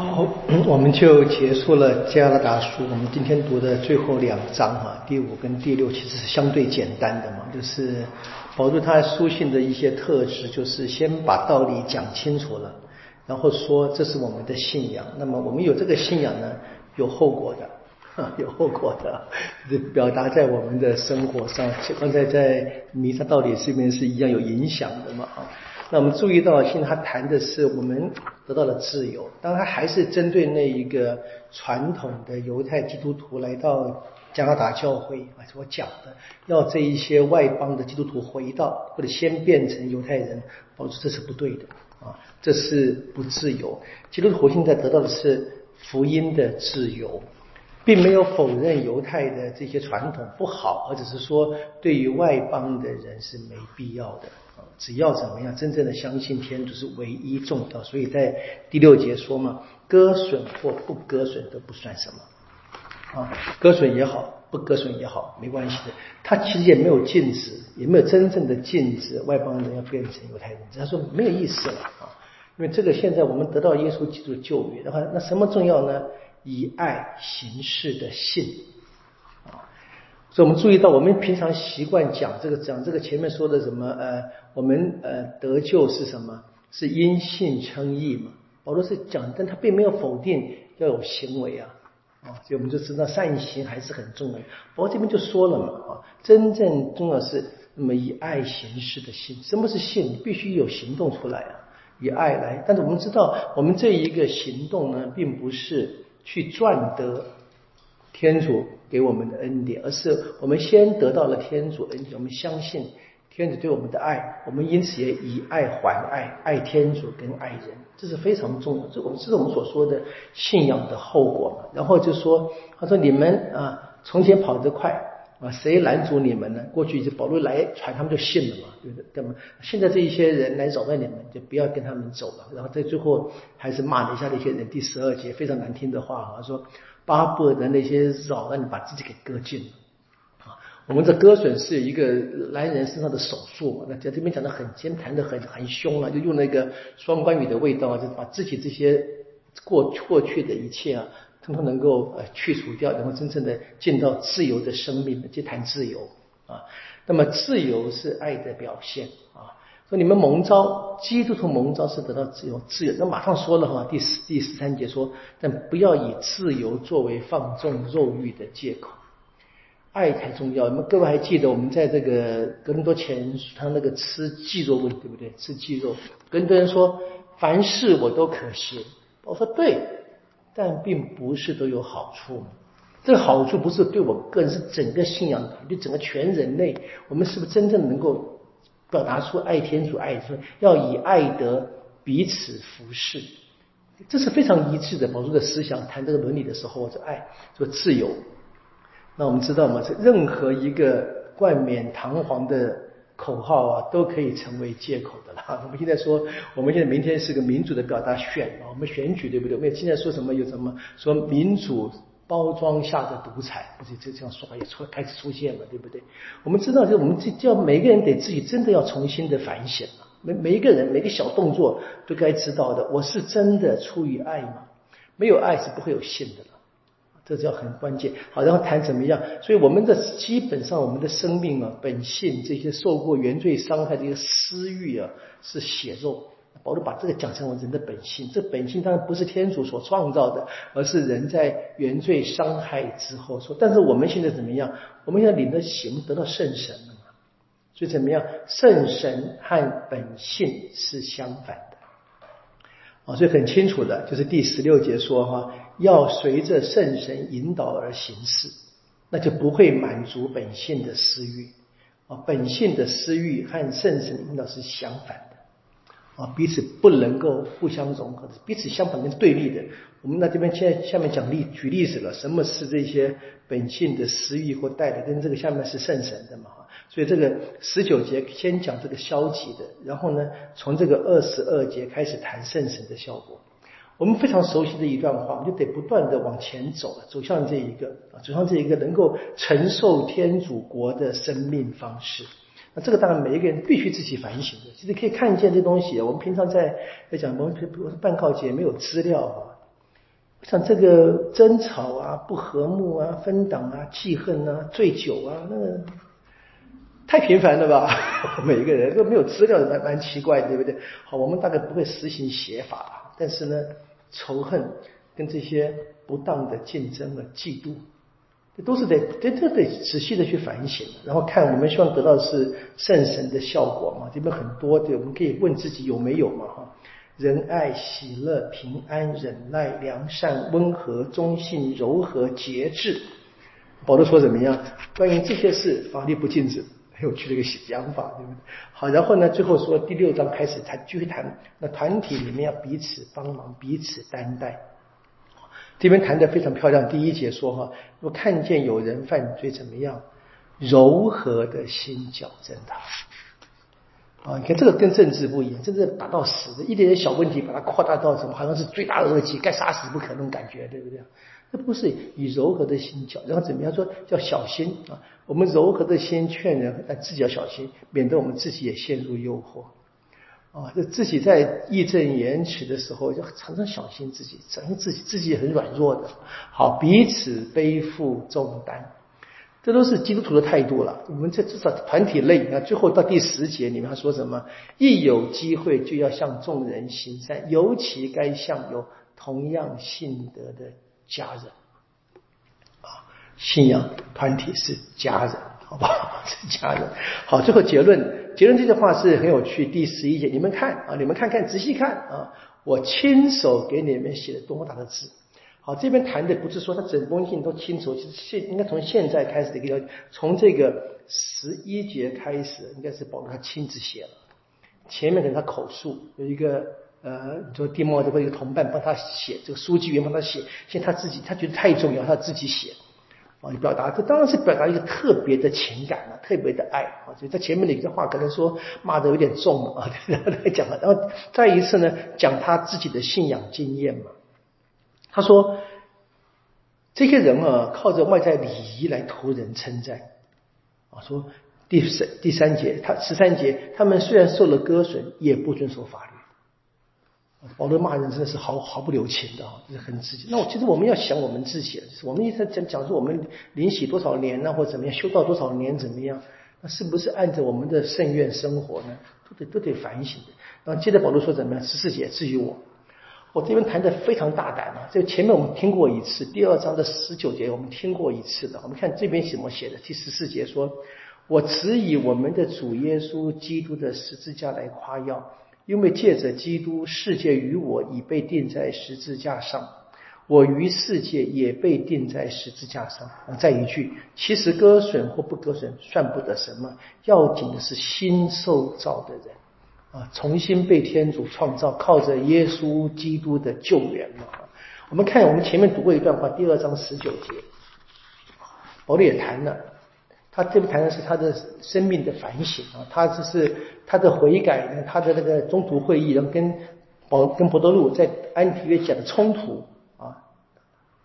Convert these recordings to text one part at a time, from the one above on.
好，我们就结束了加拉达书。我们今天读的最后两章哈，第五跟第六其实是相对简单的嘛，就是保罗他书信的一些特质，就是先把道理讲清楚了，然后说这是我们的信仰。那么我们有这个信仰呢，有后果的，有后果的，表达在我们的生活上，刚才在弥撒道理这边是一样有影响的嘛啊。那我们注意到，现在他谈的是我们得到了自由，当然他还是针对那一个传统的犹太基督徒来到加拿大教会啊，我讲的，要这一些外邦的基督徒回到或者先变成犹太人，我说这是不对的啊，这是不自由。基督徒现在得到的是福音的自由，并没有否认犹太的这些传统不好，而只是说对于外邦的人是没必要的。只要怎么样，真正的相信天主是唯一重要，所以在第六节说嘛，割损或不割损都不算什么啊，割损也好，不割损也好，没关系的。他其实也没有禁止，也没有真正的禁止外邦人要变成犹太人，他说没有意思了啊，因为这个现在我们得到耶稣基督的救援的话，那什么重要呢？以爱行事的信啊。所以，我们注意到，我们平常习惯讲这个，讲这个前面说的什么？呃，我们呃得救是什么？是因信称义嘛？保罗是讲，但他并没有否定要有行为啊，啊，所以我们就知道善行还是很重要的。保罗这边就说了嘛，啊，真正重要是那么以爱行事的信。什么是信？必须有行动出来啊，以爱来。但是我们知道，我们这一个行动呢，并不是去赚得。天主给我们的恩典，而是我们先得到了天主恩典，我们相信天主对我们的爱，我们因此也以爱还爱，爱天主跟爱人，这是非常重要。这我们这是我们所说的信仰的后果嘛。然后就说，他说你们啊，从前跑得快啊，谁拦阻你们呢？过去就保罗来传，他们就信了嘛，对不对？干嘛现在这一些人来扰乱你们，就不要跟他们走了。然后在最后还是骂了一下那些人，第十二节非常难听的话啊，说。巴不得那些扰乱你把自己给割尽了啊！我们这割损是一个男人身上的手术嘛？那在这边讲的很尖，谈的很很凶了，就用那个双关语的味道，就把自己这些过过去的一切啊，通通能够呃去除掉，然后真正的见到自由的生命，去谈自由啊。那么自由是爱的表现啊。说你们蒙召，基督徒蒙召是得到自由，自由。那马上说了哈，第十第十三节说，但不要以自由作为放纵肉欲的借口，爱才重要。你们各位还记得我们在这个格林多前他那个吃鸡肉问对不对？吃鸡肉，跟多人说凡事我都可吃，我说对，但并不是都有好处。这个好处不是对我个人，是整个信仰对整个全人类，我们是不是真正能够？表达出爱天主爱说要以爱德彼此服侍，这是非常一致的。保罗的思想谈这个伦理的时候，说爱，说自由。那我们知道吗？这任何一个冠冕堂皇的口号啊，都可以成为借口的了。我们现在说，我们现在明天是个民主的表达选啊，我们选举对不对？我们现在说什么有什么说民主。包装下的独裁，不是这这样说法也出开始出现了，对不对？我们知道，就我们这叫每个人得自己真的要重新的反省了。每每一个人每个小动作都该知道的，我是真的出于爱吗？没有爱是不会有信的了，这叫很关键。好，然后谈怎么样？所以我们的基本上我们的生命啊，本性这些受过原罪伤害的一个私欲啊，是血肉。保罗把这个讲成为人的本性，这本性当然不是天主所创造的，而是人在原罪伤害之后说。但是我们现在怎么样？我们要领了刑，得到圣神了嘛？所以怎么样？圣神和本性是相反的啊！所以很清楚的，就是第十六节说哈，要随着圣神引导而行事，那就不会满足本性的私欲啊。本性的私欲和圣神的引导是相反的。啊，彼此不能够互相融合，彼此相反跟对立的。我们那这边现在下面讲例举例子了，什么是这些本性的私欲或带的，跟这个下面是圣神的嘛？所以这个十九节先讲这个消极的，然后呢，从这个二十二节开始谈圣神的效果。我们非常熟悉的一段话，我们就得不断的往前走，走向这一个啊，走向这一个能够承受天主国的生命方式。那这个当然每一个人必须自己反省的。其实可以看见这东西，我们平常在在讲，我们比如说办告节没有资料啊，像这个争吵啊、不和睦啊、分党啊、记恨啊、醉酒啊，那个太频繁了吧？每一个人都没有资料，蛮蛮奇怪，对不对？好，我们大概不会实行写法，但是呢，仇恨跟这些不当的竞争啊、嫉妒，这都是得这这得仔细的去反省，然后看我们希望得到的是圣神的效果嘛？这边很多的，我们可以问自己有没有嘛？哈。仁爱、喜乐、平安、忍耐、良善、温和、忠信、柔和、节制。保罗说怎么样？关于这些事，法律不禁止。有趣的一个想法，对不对？好，然后呢，最后说第六章开始谈，继续谈。那团体里面要彼此帮忙，彼此担待。这边谈的非常漂亮。第一节说哈，若看见有人犯罪，怎么样？柔和的心矫正他。啊，你看这个跟政治不一样，政治打到死的，一点点小问题把它扩大到什么，好像是罪大恶极，该杀死不可那种感觉，对不对？那不是以柔和的心教，然后怎么样说叫小心啊？我们柔和的心劝人，但自己要小心，免得我们自己也陷入诱惑。啊，就自己在义正言辞的时候，要常常小心自己，小心自己，自己也很软弱的。好，彼此背负重担。这都是基督徒的态度了。我们这至少团体内，那最后到第十节里面他说什么？一有机会就要向众人行善，尤其该向有同样信德的家人。啊，信仰团体是家人，好不好？是家人。好，最后结论，结论这句话是很有趣。第十一节，你们看啊，你们看看，仔细看啊，我亲手给你们写了多么大的字。好，这边谈的不是说他整封信都清楚，其实现应该从现在开始的一个，从这个十一节开始，应该是保罗他亲自写了，前面可能他口述，有一个呃，就地莫这个一个同伴帮他写，这个书记员帮他写，现在他自己他觉得太重要，他自己写，啊，表达这当然是表达一个特别的情感了，特别的爱啊，所以在前面的一个话可能说骂的有点重了啊，然后来讲了，然后再一次呢讲他自己的信仰经验嘛。他说：“这些人啊，靠着外在礼仪来图人称赞。啊，说第三第三节，他十三节，他们虽然受了割损，也不遵守法律。保罗骂人真的是毫毫不留情的啊，这是很直接。那我其实我们要想我们自己，我们一直在讲讲说我们灵洗多少年呢，或怎么样，修道多少年怎么样？那是不是按照我们的圣愿生活呢？都得都得反省的。然后接着保罗说怎么样？十四节，至于我。”我这边谈的非常大胆啊！这前面我们听过一次，第二章的十九节我们听过一次的。我们看这边怎么写的？第十四节说：“我只以我们的主耶稣基督的十字架来夸耀，因为借着基督，世界与我已被钉在十字架上，我与世界也被钉在十字架上。”啊再一句，其实割损或不割损算不得什么，要紧的是新受造的人。啊，重新被天主创造，靠着耶稣基督的救援嘛。我们看，我们前面读过一段话，第二章十九节，保罗也谈了，他这部谈的是他的生命的反省啊，他只是他的悔改呢，他的那个中途会议，然后跟保跟伯多禄在安提约讲的冲突啊，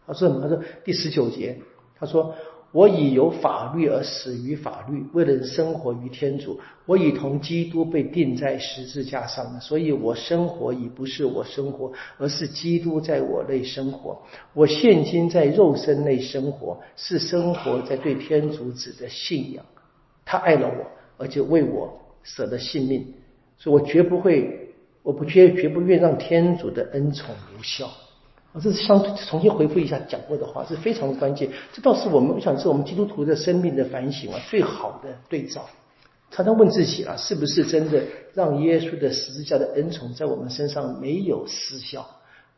他说什么？他说第十九节，他说。我已由法律而死于法律，为了生活于天主。我已同基督被钉在十字架上了，所以我生活已不是我生活，而是基督在我内生活。我现今在肉身内生活，是生活在对天主子的信仰。他爱了我，而且为我舍了性命，所以我绝不会，我不绝绝不愿让天主的恩宠无效。这是相重新回复一下讲过的话，是非常关键。这倒是我们我想是我们基督徒的生命的反省啊，最好的对照。常常问自己啊，是不是真的让耶稣的十字架的恩宠在我们身上没有失效，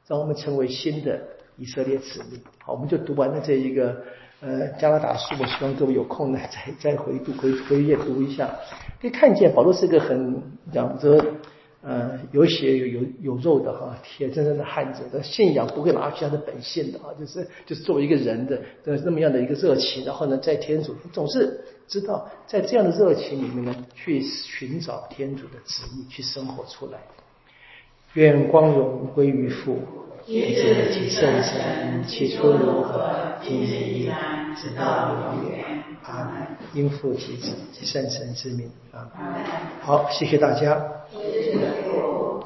让我们成为新的以色列子民？好，我们就读完了这一个呃加拿大书，我希望各位有空呢再再回读回回阅读一下，可以看见保罗是一个很讲着。呃，有血有有有肉的哈，铁铮铮的汉子，的信仰不会拿去他的本性的啊，就是就是作为一个人的的那么样的一个热情，然后呢，在天主总是知道在这样的热情里面呢，去寻找天主的旨意，去生活出来。愿光荣归于父，以子及圣神，起初如何，今日依然，直到永远。阿门。因父及子及圣神之名。啊，好，谢谢大家。谢谢